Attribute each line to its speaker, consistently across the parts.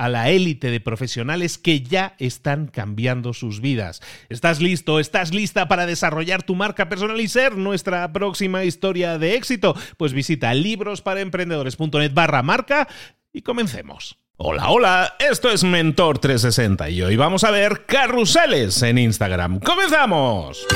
Speaker 1: a la élite de profesionales que ya están cambiando sus vidas. ¿Estás listo? ¿Estás lista para desarrollar tu marca personal y ser nuestra próxima historia de éxito? Pues visita librosparaemprendedores.net barra marca y comencemos. Hola, hola, esto es Mentor 360 y hoy vamos a ver carruseles en Instagram. ¡Comenzamos!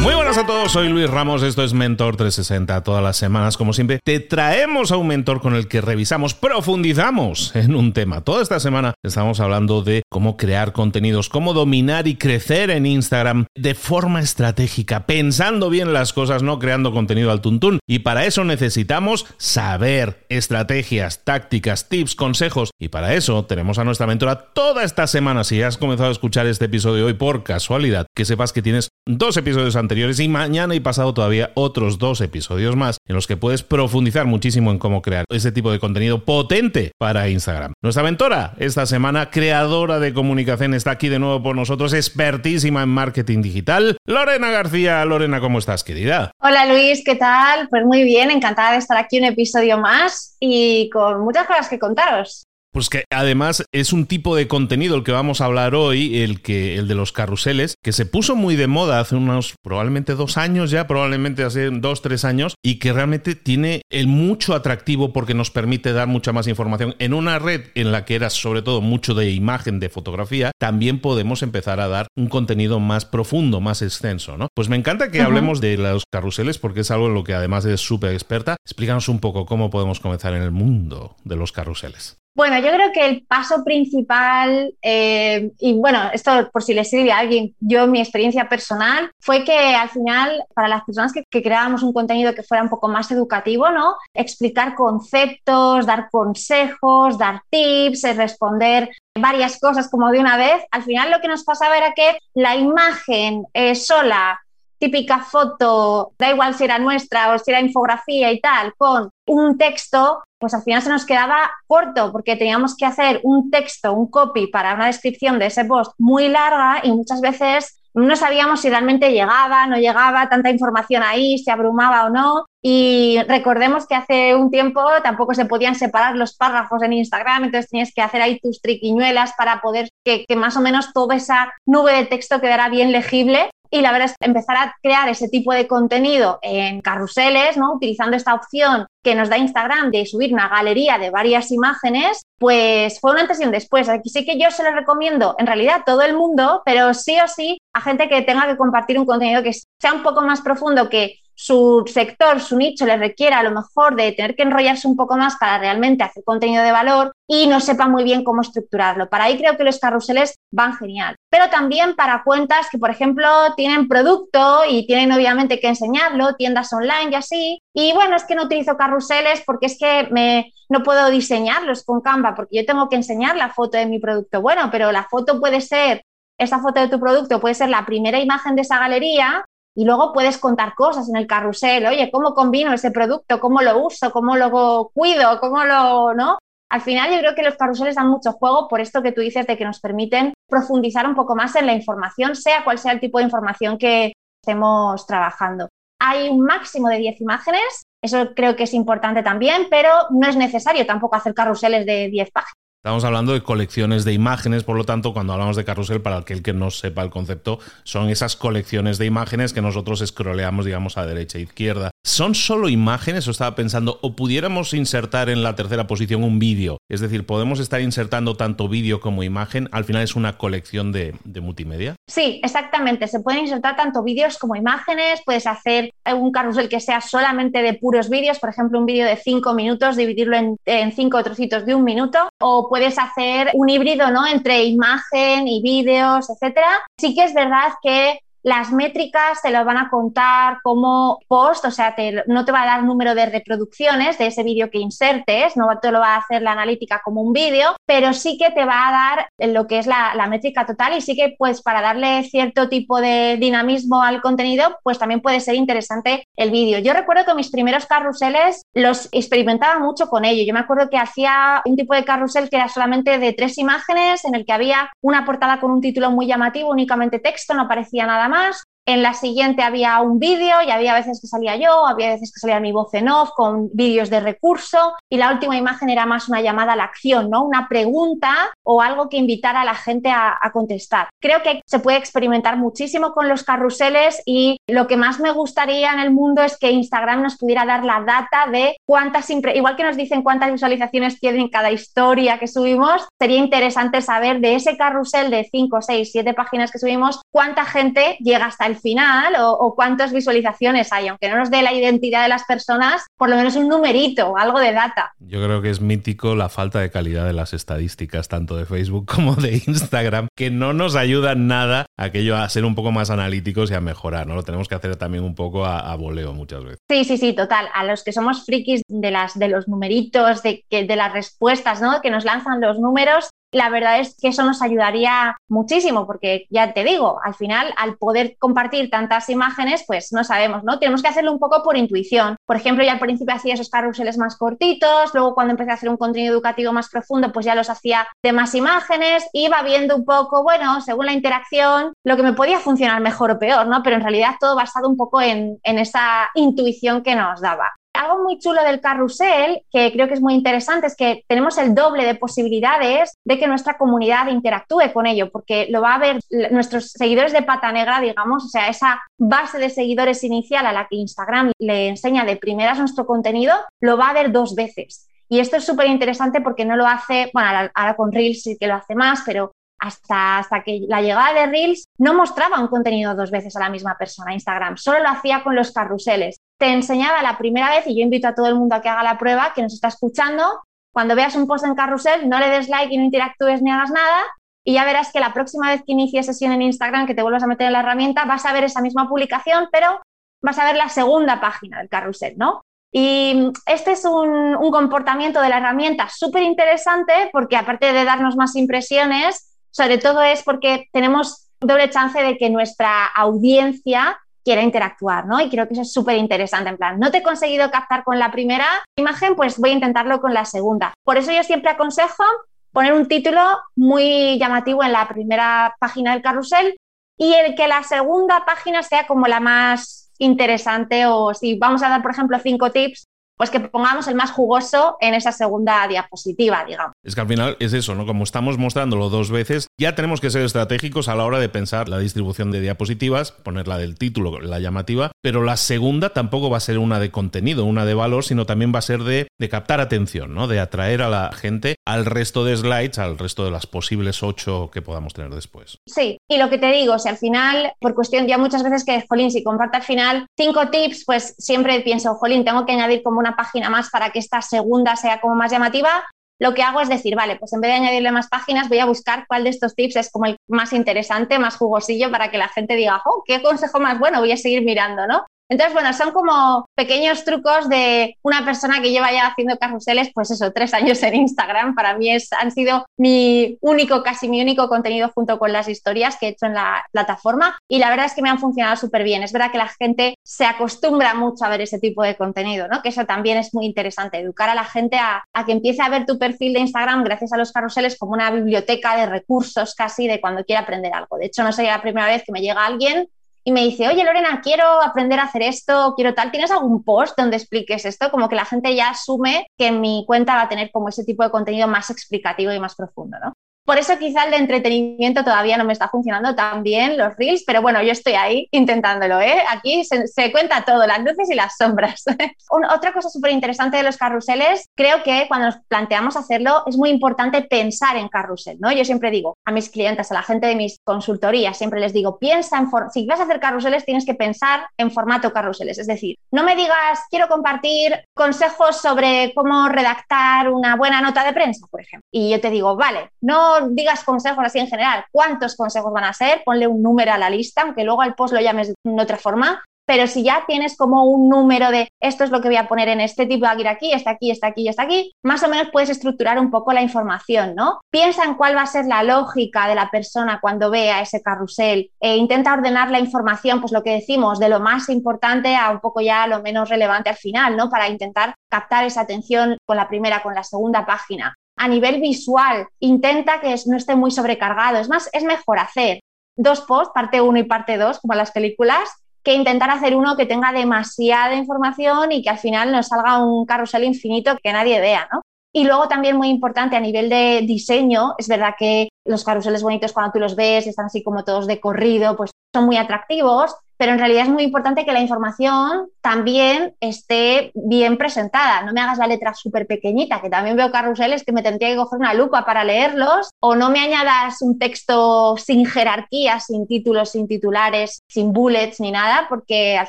Speaker 1: Muy buenas a todos, soy Luis Ramos, esto es Mentor 360. Todas las semanas, como siempre, te traemos a un mentor con el que revisamos, profundizamos en un tema. Toda esta semana estamos hablando de cómo crear contenidos, cómo dominar y crecer en Instagram de forma estratégica, pensando bien las cosas, no creando contenido al tuntún. Y para eso necesitamos saber estrategias, tácticas, tips, consejos. Y para eso tenemos a nuestra mentora toda esta semana. Si has comenzado a escuchar este episodio hoy por casualidad, que sepas que tienes dos episodios anteriores y mañana y pasado todavía otros dos episodios más en los que puedes profundizar muchísimo en cómo crear ese tipo de contenido potente para Instagram. Nuestra mentora esta semana, creadora de comunicación, está aquí de nuevo por nosotros, expertísima en marketing digital, Lorena García. Lorena, ¿cómo estás, querida?
Speaker 2: Hola Luis, ¿qué tal? Pues muy bien, encantada de estar aquí un episodio más y con muchas cosas que contaros.
Speaker 1: Pues que además es un tipo de contenido el que vamos a hablar hoy, el que el de los carruseles, que se puso muy de moda hace unos probablemente dos años ya, probablemente hace dos, tres años, y que realmente tiene el mucho atractivo porque nos permite dar mucha más información. En una red en la que era sobre todo mucho de imagen, de fotografía, también podemos empezar a dar un contenido más profundo, más extenso, ¿no? Pues me encanta que hablemos de los carruseles porque es algo en lo que además es súper experta. Explícanos un poco cómo podemos comenzar en el mundo de los carruseles.
Speaker 2: Bueno, yo creo que el paso principal, eh, y bueno, esto por si le sirve a alguien, yo mi experiencia personal fue que al final, para las personas que, creábamos un contenido que fuera un poco más educativo, ¿no? Explicar conceptos, dar consejos, dar tips, eh, responder varias cosas como de una vez, al final lo que nos pasaba era que la imagen eh, sola típica foto, da igual si era nuestra o si era infografía y tal, con un texto, pues al final se nos quedaba corto porque teníamos que hacer un texto, un copy para una descripción de ese post muy larga y muchas veces no sabíamos si realmente llegaba, no llegaba, tanta información ahí, se abrumaba o no. Y recordemos que hace un tiempo tampoco se podían separar los párrafos en Instagram, entonces tenías que hacer ahí tus triquiñuelas para poder que, que más o menos toda esa nube de texto quedara bien legible y la verdad es que empezar a crear ese tipo de contenido en carruseles, ¿no? utilizando esta opción que nos da Instagram de subir una galería de varias imágenes, pues fue un antes y un después. Aquí sí que yo se lo recomiendo en realidad a todo el mundo, pero sí o sí a gente que tenga que compartir un contenido que sea un poco más profundo, que su sector, su nicho le requiera a lo mejor de tener que enrollarse un poco más para realmente hacer contenido de valor y no sepa muy bien cómo estructurarlo. Para ahí creo que los carruseles van genial. Pero también para cuentas que, por ejemplo, tienen producto y tienen obviamente que enseñarlo, tiendas online y así. Y bueno, es que no utilizo carruseles porque es que me, no puedo diseñarlos con Canva porque yo tengo que enseñar la foto de mi producto. Bueno, pero la foto puede ser esa foto de tu producto puede ser la primera imagen de esa galería y luego puedes contar cosas en el carrusel, oye, ¿cómo combino ese producto? ¿Cómo lo uso? ¿Cómo lo cuido? ¿Cómo lo, no? Al final yo creo que los carruseles dan mucho juego por esto que tú dices de que nos permiten profundizar un poco más en la información, sea cual sea el tipo de información que estemos trabajando. Hay un máximo de 10 imágenes, eso creo que es importante también, pero no es necesario tampoco hacer carruseles de 10 páginas.
Speaker 1: Estamos hablando de colecciones de imágenes, por lo tanto, cuando hablamos de carrusel, para aquel que no sepa el concepto, son esas colecciones de imágenes que nosotros escroleamos, digamos, a derecha e izquierda. ¿Son solo imágenes? O estaba pensando, o pudiéramos insertar en la tercera posición un vídeo. Es decir, podemos estar insertando tanto vídeo como imagen. Al final es una colección de, multimedia.
Speaker 2: Sí, exactamente. Se pueden insertar tanto vídeos como imágenes. Puedes hacer un carrusel que sea solamente de puros vídeos, por ejemplo, un vídeo de cinco minutos, dividirlo en, cinco trocitos de un minuto. Puedes hacer un híbrido ¿no? entre imagen y vídeos, etcétera. Sí que es verdad que las métricas te lo van a contar como post, o sea, no te va a dar número de reproducciones de ese vídeo que insertes, no te lo va a hacer la analítica como un vídeo, pero sí que te va a dar lo que es la, métrica total y sí que pues para darle cierto tipo de dinamismo al contenido, pues también puede ser interesante el vídeo. Yo recuerdo que mis primeros carruseles los experimentaba mucho con ello. Yo me acuerdo que hacía un tipo de carrusel que era solamente de tres imágenes, en el que había una portada con un título muy llamativo, únicamente texto, no aparecía nada más más, en la siguiente había un vídeo y había veces que salía yo, había veces que salía mi voz en off con vídeos de recurso y la última imagen era más una llamada a la acción, ¿no? Una pregunta o algo que invitara a la gente a, contestar. Creo que se puede experimentar muchísimo con los carruseles y lo que más me gustaría en el mundo es que Instagram nos pudiera dar la data de cuántas, igual que nos dicen cuántas visualizaciones tienen cada historia que subimos, sería interesante saber de ese carrusel de 5, 6, 7 páginas que subimos, cuánta gente llega hasta el final o, cuántas visualizaciones hay, aunque no nos dé la identidad de las personas, por lo menos un numerito, algo de data.
Speaker 1: Yo creo que es mítico la falta de calidad de las estadísticas, tanto de Facebook como de Instagram, que no nos ayudan nada aquello a ser un poco más analíticos y a mejorar, ¿no? Lo tenemos que hacer también un poco a, voleo muchas veces.
Speaker 2: Sí, sí, sí, total. A los que somos frikis de, las, de los numeritos, de, de las respuestas, ¿no? Que nos lanzan los números, la verdad es que eso nos ayudaría muchísimo, porque ya te digo, al final, al poder compartir tantas imágenes, pues no sabemos, ¿no? Tenemos que hacerlo un poco por intuición. Por ejemplo, ya al principio hacía esos carruseles más cortitos, luego cuando empecé a hacer un contenido educativo más profundo, pues ya los hacía de más imágenes, iba viendo un poco, bueno, según la interacción, lo que me podía funcionar mejor o peor, ¿no? Pero en realidad todo basado un poco en, en esa intuición que nos daba. Algo muy chulo del carrusel, que creo que es muy interesante, es que tenemos el doble de posibilidades de que nuestra comunidad interactúe con ello, porque lo va a ver nuestros seguidores de pata negra, digamos, o sea, esa base de seguidores inicial a la que Instagram le enseña de primeras nuestro contenido, lo va a ver dos veces. Y esto es súper interesante porque no lo hace, bueno, ahora con Reels sí que lo hace más, pero hasta, hasta que la llegada de Reels no mostraba un contenido dos veces a la misma persona Instagram, solo lo hacía con los carruseles. Te enseñaba la primera vez, y yo invito a todo el mundo a que haga la prueba, que nos está escuchando, cuando veas un post en carrusel, no le des like y no interactúes ni hagas nada, y ya verás que la próxima vez que inicies sesión en Instagram, que te vuelvas a meter en la herramienta, vas a ver esa misma publicación, pero vas a ver la segunda página del carrusel, ¿no? Y este es un, un comportamiento de la herramienta súper interesante porque aparte de darnos más impresiones, sobre todo es porque tenemos doble chance de que nuestra audiencia quiera interactuar, ¿no? Y creo que eso es súper interesante, en plan, no te he conseguido captar con la primera imagen, pues voy a intentarlo con la segunda. Por eso yo siempre aconsejo poner un título muy llamativo en la primera página del carrusel y el que la segunda página sea como la más interesante o si vamos a dar, por ejemplo, cinco tips, pues que pongamos el más jugoso en esa segunda diapositiva, digamos.
Speaker 1: Es que al final es eso, ¿no? Como estamos mostrándolo dos veces, ya tenemos que ser estratégicos a la hora de pensar la distribución de diapositivas, ponerla del título, la llamativa, pero la segunda tampoco va a ser una de contenido, una de valor, sino también va a ser de, de captar atención, ¿no? De atraer a la gente al resto de slides, al resto de las posibles ocho que podamos tener después.
Speaker 2: Sí, y lo que te digo, si al final, por cuestión, ya muchas veces que, Jolín, si comparte al final cinco tips, pues siempre pienso, Jolín, tengo que añadir como una página más para que esta segunda sea como más llamativa, lo que hago es decir, vale, pues en vez de añadirle más páginas, voy a buscar cuál de estos tips es como el más interesante, más jugosillo para que la gente diga, oh, qué consejo más bueno, voy a seguir mirando, ¿no? Entonces, bueno, son como pequeños trucos de una persona que lleva ya haciendo carruseles, pues eso, tres años en Instagram. Para mí es, han sido mi único, casi mi único contenido junto con las historias que he hecho en la plataforma y la verdad es que me han funcionado súper bien. Es verdad que la gente se acostumbra mucho a ver ese tipo de contenido, ¿no? Que eso también es muy interesante, educar a la gente a, a que empiece a ver tu perfil de Instagram gracias a los carruseles como una biblioteca de recursos casi de cuando quiera aprender algo. De hecho, no sería la primera vez que me llega alguien y me dice, oye Lorena, quiero aprender a hacer esto, quiero tal, ¿tienes algún post donde expliques esto? Como que la gente ya asume que mi cuenta va a tener como ese tipo de contenido más explicativo y más profundo, ¿no? Por eso quizá el de entretenimiento todavía no me está funcionando tan bien, los reels, pero bueno, yo estoy ahí intentándolo, ¿eh? Aquí se, cuenta todo, las luces y las sombras. otra cosa súper interesante de los carruseles, creo que cuando nos planteamos hacerlo es muy importante pensar en carrusel, ¿no? Yo siempre digo a mis clientes, a la gente de mis consultorías, siempre les digo, piensa en, si vas a hacer carruseles tienes que pensar en formato carruseles, es decir, no me digas, quiero compartir consejos sobre cómo redactar una buena nota de prensa, por ejemplo. Y yo te digo, vale, no digas consejos así en general, cuántos consejos van a ser, ponle un número a la lista, aunque luego al post lo llames de otra forma, pero si ya tienes como un número de esto es lo que voy a poner en este tipo de aquí, está aquí, está aquí, está aquí, más o menos puedes estructurar un poco la información, ¿no? Piensa en cuál va a ser la lógica de la persona cuando vea ese carrusel e intenta ordenar la información, pues lo que decimos, de lo más importante a un poco ya lo menos relevante al final, ¿no? Para intentar captar esa atención con la primera, con la segunda página a nivel visual, intenta que no esté muy sobrecargado. Es más, es mejor hacer dos posts, parte 1 y parte 2, como las películas, que intentar hacer uno que tenga demasiada información y que al final nos salga un carrusel infinito que nadie vea, ¿no? Y luego también muy importante a nivel de diseño, es verdad que los carruseles bonitos cuando tú los ves están así como todos de corrido, pues son muy atractivos, pero en realidad es muy importante que la información también esté bien presentada. No me hagas la letra súper pequeñita, que también veo carruseles que me tendría que coger una lupa para leerlos, o no me añadas un texto sin jerarquía, sin títulos, sin titulares, sin bullets ni nada, porque al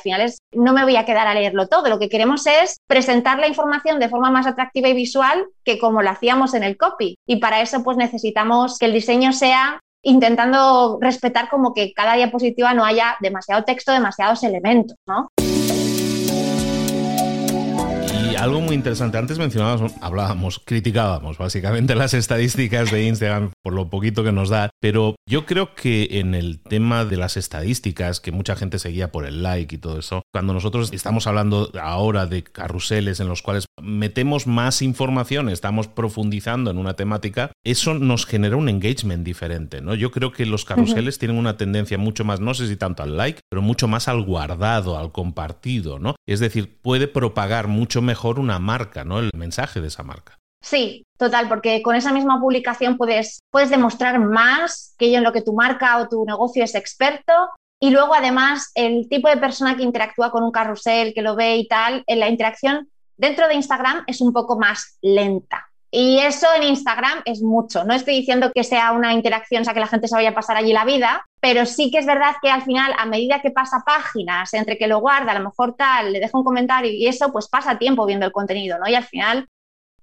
Speaker 2: final es, no me voy a quedar a leerlo todo. Lo que queremos es presentar la información de forma más atractiva y visual que como lo hacíamos en el copy. Y para eso pues necesitamos que el diseño sea intentando respetar como que cada diapositiva no haya demasiado texto, demasiados elementos, ¿no?
Speaker 1: Algo muy interesante. Antes mencionábamos, hablábamos, criticábamos básicamente las estadísticas de Instagram por lo poquito que nos da, pero yo creo que en el tema de las estadísticas, que mucha gente seguía por el like y todo eso, cuando nosotros estamos hablando ahora de carruseles en los cuales metemos más información, estamos profundizando en una temática, eso nos genera un engagement diferente, ¿no? Yo creo que los carruseles tienen una tendencia mucho más, no sé si tanto al like, pero mucho más al guardado, al compartido, ¿no? Es decir, puede propagar mucho mejor una marca, ¿no? El mensaje de esa marca.
Speaker 2: Sí, total, porque con esa misma publicación puedes, puedes demostrar más que en lo que tu marca o tu negocio es experto. Y luego, además, el tipo de persona que interactúa con un carrusel, que lo ve y tal, en la interacción dentro de Instagram es un poco más lenta. Y eso en Instagram es mucho. No estoy diciendo que sea una interacción, o sea, que la gente se vaya a pasar allí la vida, pero sí que es verdad que al final, a medida que pasa páginas, entre que lo guarda, a lo mejor tal, le deja un comentario y eso, pues pasa tiempo viendo el contenido, ¿no? Y al final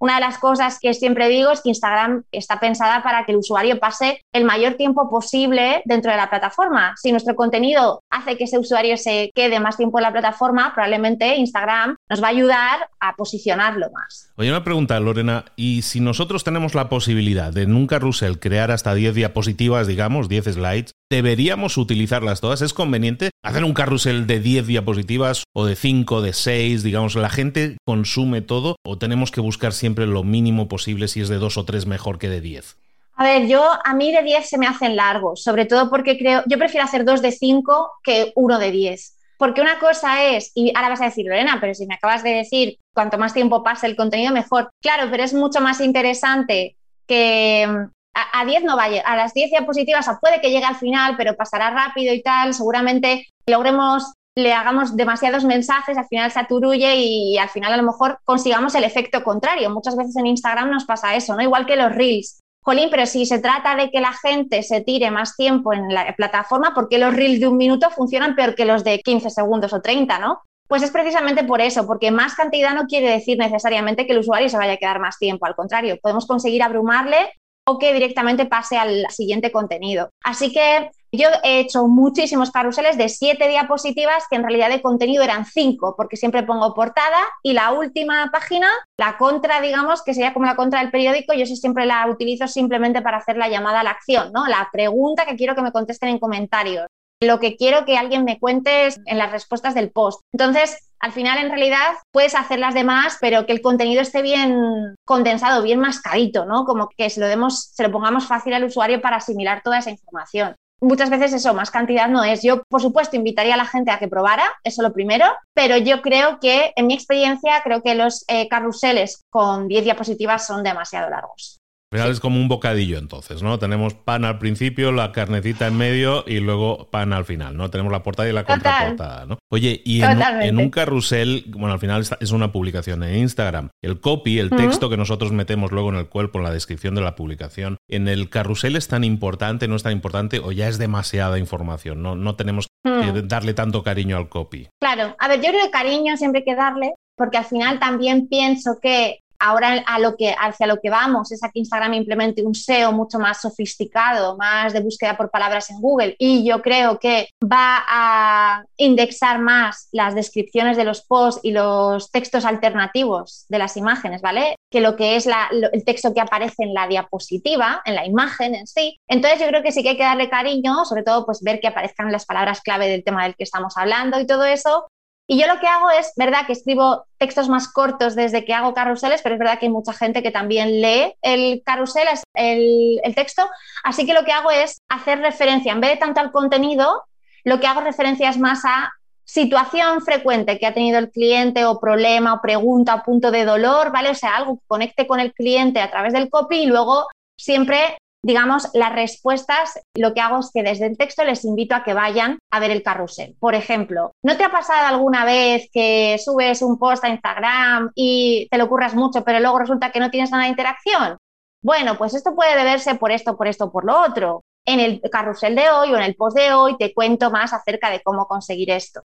Speaker 2: una de las cosas que siempre digo es que Instagram está pensada para que el usuario pase el mayor tiempo posible dentro de la plataforma. Si nuestro contenido hace que ese usuario se quede más tiempo en la plataforma, probablemente Instagram nos va a ayudar a posicionarlo más.
Speaker 1: Oye, una pregunta, Lorena. ¿Y si nosotros tenemos la posibilidad de en un carrusel crear hasta 10 diapositivas, digamos, 10 slides, ¿deberíamos utilizarlas todas? ¿Es conveniente hacer un carrusel de 10 diapositivas o de 5, de 6? Digamos, ¿la gente consume todo o tenemos que buscar siempre lo mínimo posible, si es de dos o tres mejor que de diez?
Speaker 2: A ver, yo a mí de diez se me hacen largos, sobre todo porque creo, yo prefiero hacer dos de cinco que uno de diez. Porque una cosa es, y ahora vas a decir, Lorena, pero si me acabas de decir cuanto más tiempo pase el contenido, mejor. Claro, pero es mucho más interesante que mm, a, diez no vaya, a las 10 diapositivas, o puede que llegue al final, pero pasará rápido y tal, seguramente logremos le hagamos demasiados mensajes, al final se aturulle y, al final a lo mejor consigamos el efecto contrario. Muchas veces en Instagram nos pasa eso, ¿no? Igual que los reels. Jolín, pero si se trata de que la gente se tire más tiempo en la plataforma, ¿por qué los reels de un minuto funcionan peor que los de 15 segundos o 30, no? Pues es precisamente por eso, porque más cantidad no quiere decir necesariamente que el usuario se vaya a quedar más tiempo, al contrario, podemos conseguir abrumarle o que directamente pase al siguiente contenido. Así que Yo he hecho muchísimos carruseles de siete diapositivas que en realidad de contenido eran cinco, porque siempre pongo portada y la última página, la contra, digamos, que sería como la contra del periódico, yo siempre la utilizo simplemente para hacer la llamada a la acción, ¿no? La pregunta que quiero que me contesten en comentarios lo que quiero que alguien me cuente en las respuestas del post. Entonces, al final, en realidad, puedes hacer las demás, pero que el contenido esté bien condensado, bien mascadito, ¿no? Como que se lo, demos, se lo pongamos fácil al usuario para asimilar toda esa información. Muchas veces eso, más cantidad no es. Yo, por supuesto, invitaría a la gente a que probara, eso lo primero, pero yo creo que, en mi experiencia, creo que los eh, carruseles con 10 diapositivas son demasiado largos
Speaker 1: final es como un bocadillo entonces, ¿no? Tenemos pan al principio, la carnecita en medio y luego pan al final, ¿no? Tenemos la portada y la contraportada, ¿no? Oye, y en, un carrusel, bueno, al final es una publicación en Instagram. El copy, el texto que nosotros metemos luego en el cuerpo, en la descripción de la publicación, ¿en el carrusel es tan importante, no es tan importante o ya es demasiada información? No, no tenemos que hmm. darle tanto cariño al copy.
Speaker 2: Claro, a ver, yo creo que cariño siempre hay que darle, porque al final también pienso que ahora a lo que, hacia lo que vamos es a que Instagram implemente un SEO mucho más sofisticado, más de búsqueda por palabras en Google y yo creo que va a indexar más las descripciones de los posts y los textos alternativos de las imágenes, ¿vale? Que lo que es el texto que aparece en la diapositiva, en la imagen en sí. Entonces yo creo que sí que hay que darle cariño, sobre todo pues ver que aparezcan las palabras clave del tema del que estamos hablando y todo eso, y yo lo que hago es, verdad que escribo textos más cortos desde que hago carruseles, pero es verdad que hay mucha gente que también lee el carrusel, el, el texto, así que lo que hago es hacer referencia, en vez de tanto al contenido, lo que hago referencia es más a situación frecuente que ha tenido el cliente o problema o pregunta o punto de dolor, ¿vale? O sea, algo que conecte con el cliente a través del copy y luego siempre digamos, las respuestas, lo que hago es que desde el texto les invito a que vayan a ver el carrusel. Por ejemplo, ¿no te ha pasado alguna vez que subes un post a Instagram y te lo curras mucho, pero luego resulta que no tienes nada de interacción? Bueno, pues esto puede deberse por esto, por esto, por lo otro. En el carrusel de hoy o en el post de hoy te cuento más acerca de cómo conseguir esto.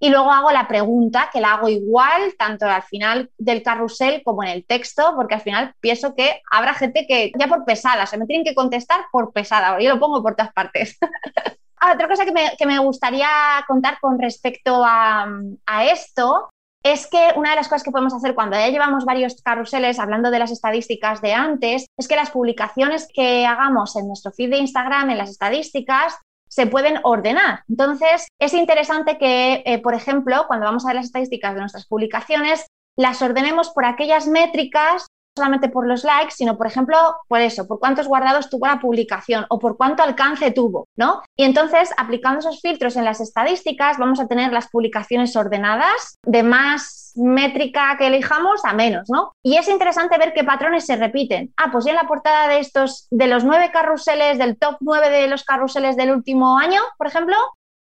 Speaker 2: Y luego hago la pregunta, que la hago igual, tanto al final del carrusel como en el texto, porque al final pienso que habrá gente que ya por pesada, se me tienen que contestar por pesada, yo lo pongo por todas partes. Ah, otra cosa que me, que me, gustaría contar con respecto a, a esto es que una de las cosas que podemos hacer cuando ya llevamos varios carruseles, hablando de las estadísticas de antes, es que las publicaciones que hagamos en nuestro feed de Instagram, en las estadísticas, se pueden ordenar. Entonces, es interesante que, eh, por ejemplo, cuando vamos a ver las estadísticas de nuestras publicaciones, las ordenemos por aquellas métricas solamente por los likes, sino por ejemplo, por eso, por cuántos guardados tuvo la publicación o por cuánto alcance tuvo, ¿no? Y entonces, aplicando esos filtros en las estadísticas, vamos a tener las publicaciones ordenadas de más métrica que elijamos a menos, ¿no? Y es interesante ver qué patrones se repiten. Ah, pues en la portada de estos, de los nueve carruseles, del top nueve de los carruseles del último año, por ejemplo,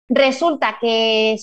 Speaker 2: resulta que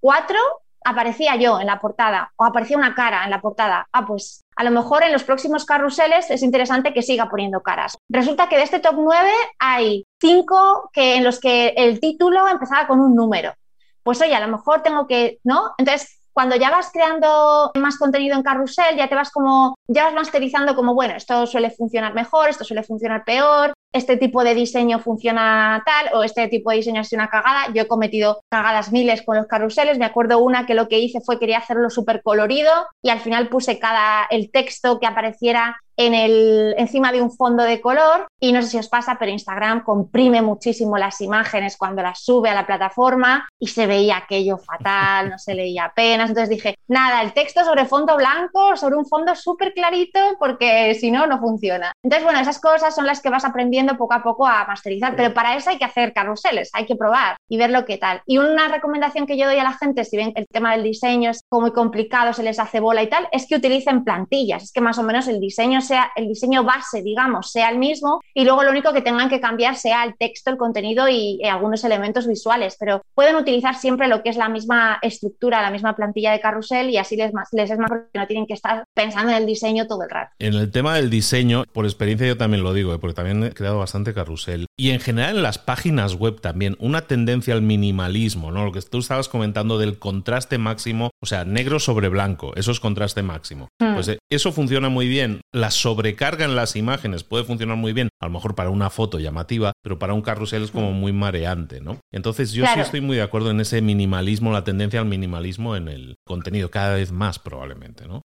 Speaker 2: cuatro aparecía yo en la portada o aparecía una cara en la portada. Ah, pues a lo mejor en los próximos carruseles es interesante que siga poniendo caras. Resulta que de este top 9 hay cinco que, en los que el título empezaba con un número. Pues oye, a lo mejor tengo que, ¿no? Entonces, cuando ya vas creando más contenido en carrusel, ya te vas como, ya vas masterizando como, bueno, esto suele funcionar mejor, esto suele funcionar peor, este tipo de diseño funciona tal o este tipo de diseño sido una cagada. Yo he cometido cagadas miles con los carruseles. Me acuerdo una que lo que hice fue quería hacerlo súper colorido y al final puse cada el texto que apareciera en el, encima de un fondo de color y no sé si os pasa, pero Instagram comprime muchísimo las imágenes cuando las sube a la plataforma y se veía aquello fatal, no se leía apenas. Entonces dije, nada, el texto sobre fondo blanco, sobre un fondo súper clarito, porque si no, no funciona. Entonces, bueno, esas cosas son las que vas aprendiendo poco a poco a masterizar, pero para eso hay que hacer carruseles, hay que probar y ver lo que tal. Y una recomendación que yo doy a la gente, si ven que el tema del diseño es muy complicado, se les hace bola y tal, es que utilicen plantillas, es que más o menos el diseño sea el diseño base, digamos, sea el mismo y luego lo único que tengan que cambiar sea el texto, el contenido y, algunos elementos visuales, pero pueden utilizar siempre lo que es la misma estructura, la misma plantilla de carrusel y así les, les es más porque no tienen que estar pensando en el diseño todo el rato.
Speaker 1: En el tema del diseño, por experiencia yo también lo digo, ¿eh? porque también he creado bastante carrusel. Y en general en las páginas web también, una tendencia al minimalismo, ¿no? Lo que tú estabas comentando del contraste máximo, o sea, negro sobre blanco, eso es contraste máximo. Hmm. Pues eh, eso funciona muy bien. La sobrecarga en las imágenes puede funcionar muy bien, a lo mejor para una foto llamativa, pero para un carrusel es como hmm. muy mareante, ¿no? Entonces yo sí estoy muy de acuerdo en ese minimalismo, la tendencia al minimalismo en el contenido, cada vez más probablemente, ¿no?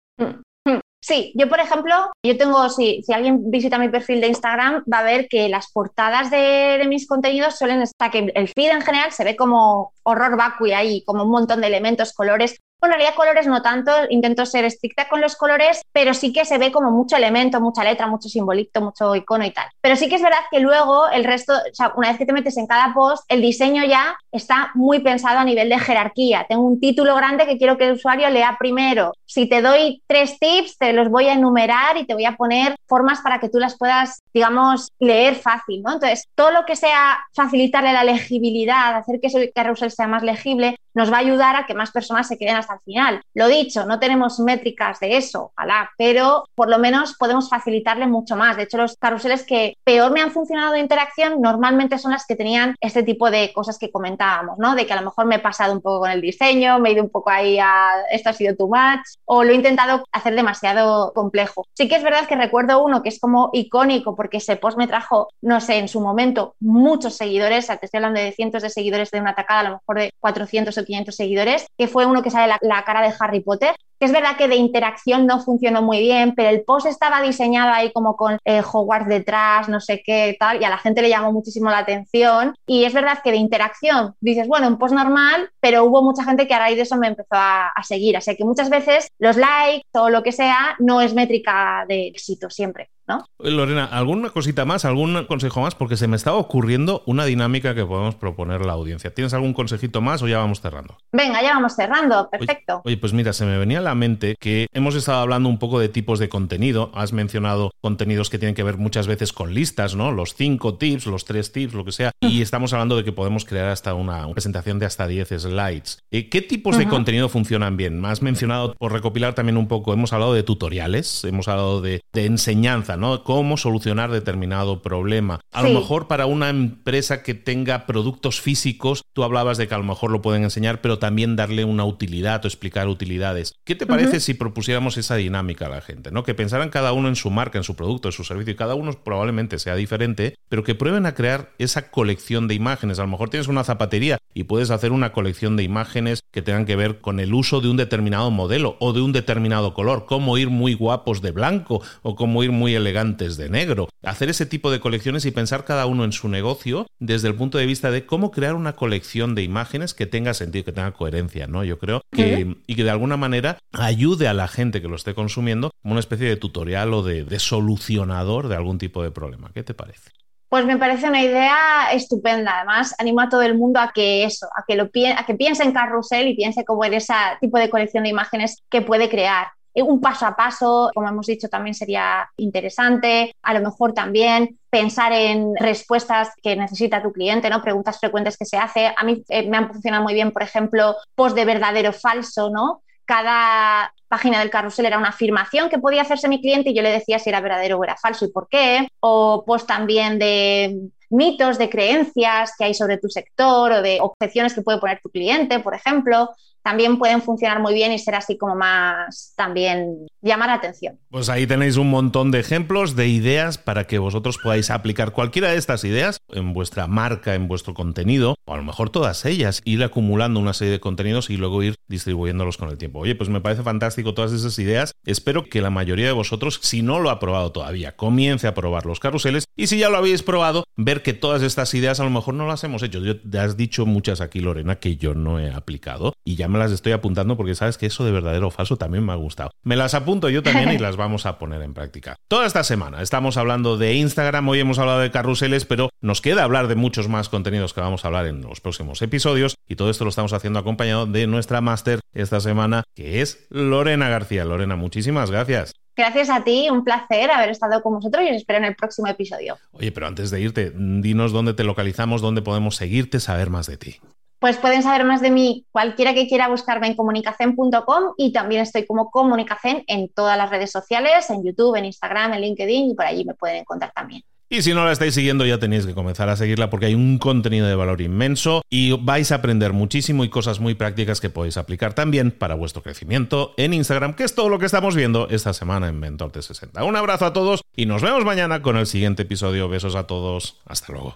Speaker 2: Sí, yo por ejemplo, yo tengo, si, si alguien visita mi perfil de Instagram, va a ver que las portadas de, mis contenidos suelen estar, que el feed en general se ve como horror vacui ahí, como un montón de elementos, colores, realidad colores no tanto, intento ser estricta con los colores, pero sí que se ve como mucho elemento, mucha letra, mucho simbolito, mucho icono y tal. Pero sí que es verdad que luego el resto, o sea, una vez que te metes en cada post, el diseño ya está muy pensado a nivel de jerarquía. Tengo un título grande que quiero que el usuario lea primero. Si te doy tres tips, te los voy a enumerar y te voy a poner formas para que tú las puedas, digamos, leer fácil, ¿no? Entonces, todo lo que sea facilitarle la legibilidad, hacer que ese carrusel sea más legible, nos va a ayudar a que más personas se queden hasta el final. Lo dicho, no tenemos métricas de eso, ojalá, pero por lo menos podemos facilitarle mucho más. De hecho, los carruseles que peor me han funcionado de interacción normalmente son las que tenían este tipo de cosas que comentábamos, ¿no? De que a lo mejor me he pasado un poco con el diseño, me he ido un poco ahí a esto ha sido too much, o lo he intentado hacer demasiado complejo. Sí que es verdad que recuerdo uno que es como icónico porque ese post me trajo, no sé, en su momento muchos seguidores, te estoy hablando de cientos de seguidores de una tacada, a lo mejor de 400 o 500 seguidores, que fue uno que sale la, cara de Harry Potter, es verdad que de interacción no funcionó muy bien, pero el post estaba diseñado ahí como con eh, Hogwarts detrás, no sé qué, tal, y a la gente le llamó muchísimo la atención. Y es verdad que de interacción dices, bueno, un post normal, pero hubo mucha gente que a raíz de eso me empezó a, a seguir. Así que muchas veces los likes o lo que sea no es métrica de éxito siempre. ¿No?
Speaker 1: Lorena, ¿alguna cosita más, algún consejo más? Porque se me estaba ocurriendo una dinámica que podemos proponer a la audiencia. ¿Tienes algún consejito más o ya vamos cerrando?
Speaker 2: Venga, ya vamos cerrando, perfecto.
Speaker 1: Oye, pues mira, se me venía a la mente que hemos estado hablando un poco de tipos de contenido. Has mencionado contenidos que tienen que ver muchas veces con listas, ¿no? Los cinco tips, los tres tips, lo que sea. Y estamos hablando de que podemos crear hasta una presentación de hasta 10 slides. Eh, ¿Qué tipos de contenido funcionan bien? Has mencionado, por recopilar también un poco, hemos hablado de tutoriales, hemos hablado de enseñanza ¿no? Cómo solucionar determinado problema. A lo mejor para una empresa que tenga productos físicos, tú hablabas de que a lo mejor lo pueden enseñar, pero también darle una utilidad o explicar utilidades. ¿Qué te parece si propusiéramos esa dinámica a la gente, ¿no? Que pensaran cada uno en su marca, en su producto, en su servicio, y cada uno probablemente sea diferente, pero que prueben a crear esa colección de imágenes. A lo mejor tienes una zapatería y puedes hacer una colección de imágenes que tengan que ver con el uso de un determinado modelo o de un determinado color, cómo ir muy guapos de blanco o cómo ir muy elegantes de negro. Hacer ese tipo de colecciones y pensar cada uno en su negocio desde el punto de vista de cómo crear una colección de imágenes que tenga sentido, que tenga coherencia, ¿no? Yo creo que y que de alguna manera ayude a la gente que lo esté consumiendo como una especie de tutorial o de, de solucionador de algún tipo de problema. ¿Qué te parece?
Speaker 2: Pues me parece una idea estupenda. Además, animo a todo el mundo a que eso, a que, lo, a que piense en carrusel y piense como en ese tipo de colección de imágenes que puede crear. Eh, un paso a paso, como hemos dicho, también sería interesante. A lo mejor también pensar en respuestas que necesita tu cliente, ¿no? Preguntas frecuentes que se hace. A mí eh, me han funcionado muy bien, por ejemplo, post de verdadero falso, ¿no? Cada página del carrusel era una afirmación que podía hacerse mi cliente y yo le decía si era verdadero o era falso y por qué. O post también de mitos, de creencias que hay sobre tu sector o de objeciones que puede poner tu cliente, por ejemplo también pueden funcionar muy bien y ser así como más también llamar la atención.
Speaker 1: Pues ahí tenéis un montón de ejemplos, de ideas para que vosotros podáis aplicar cualquiera de estas ideas en vuestra marca, en vuestro contenido, o a lo mejor todas ellas, ir acumulando una serie de contenidos y luego ir distribuyéndolos con el tiempo. Oye, pues me parece fantástico todas esas ideas. Espero que la mayoría de vosotros, si no lo ha probado todavía, comience a probar los carruseles y si ya lo habéis probado, ver que todas estas ideas a lo mejor no las hemos hecho. Yo te has dicho muchas aquí, Lorena, que yo no he aplicado y ya me las estoy apuntando porque sabes que eso de verdadero o falso también me ha gustado. Me las apunto yo también y las vamos a poner en práctica. Toda esta semana estamos hablando de Instagram, hoy hemos hablado de carruseles, pero nos queda hablar de muchos más contenidos que vamos a hablar en los próximos episodios y todo esto lo estamos haciendo acompañado de nuestra máster esta semana, que es Lorena García. Lorena, muchísimas gracias.
Speaker 2: Gracias a ti, un placer haber estado con vosotros y os espero en el próximo episodio.
Speaker 1: Oye, pero antes de irte, dinos dónde te localizamos, dónde podemos seguirte, saber más de ti.
Speaker 2: Pues pueden saber más de mí cualquiera que quiera buscarme en comunicacen.com y también estoy como comunicacen en todas las redes sociales, en YouTube, en Instagram, en LinkedIn y por allí me pueden encontrar también.
Speaker 1: Y si no la estáis siguiendo ya tenéis que comenzar a seguirla porque hay un contenido de valor inmenso y vais a aprender muchísimo y cosas muy prácticas que podéis aplicar también para vuestro crecimiento en Instagram, que es todo lo que estamos viendo esta semana en Mentor de 60. Un abrazo a todos y nos vemos mañana con el siguiente episodio. Besos a todos. Hasta luego.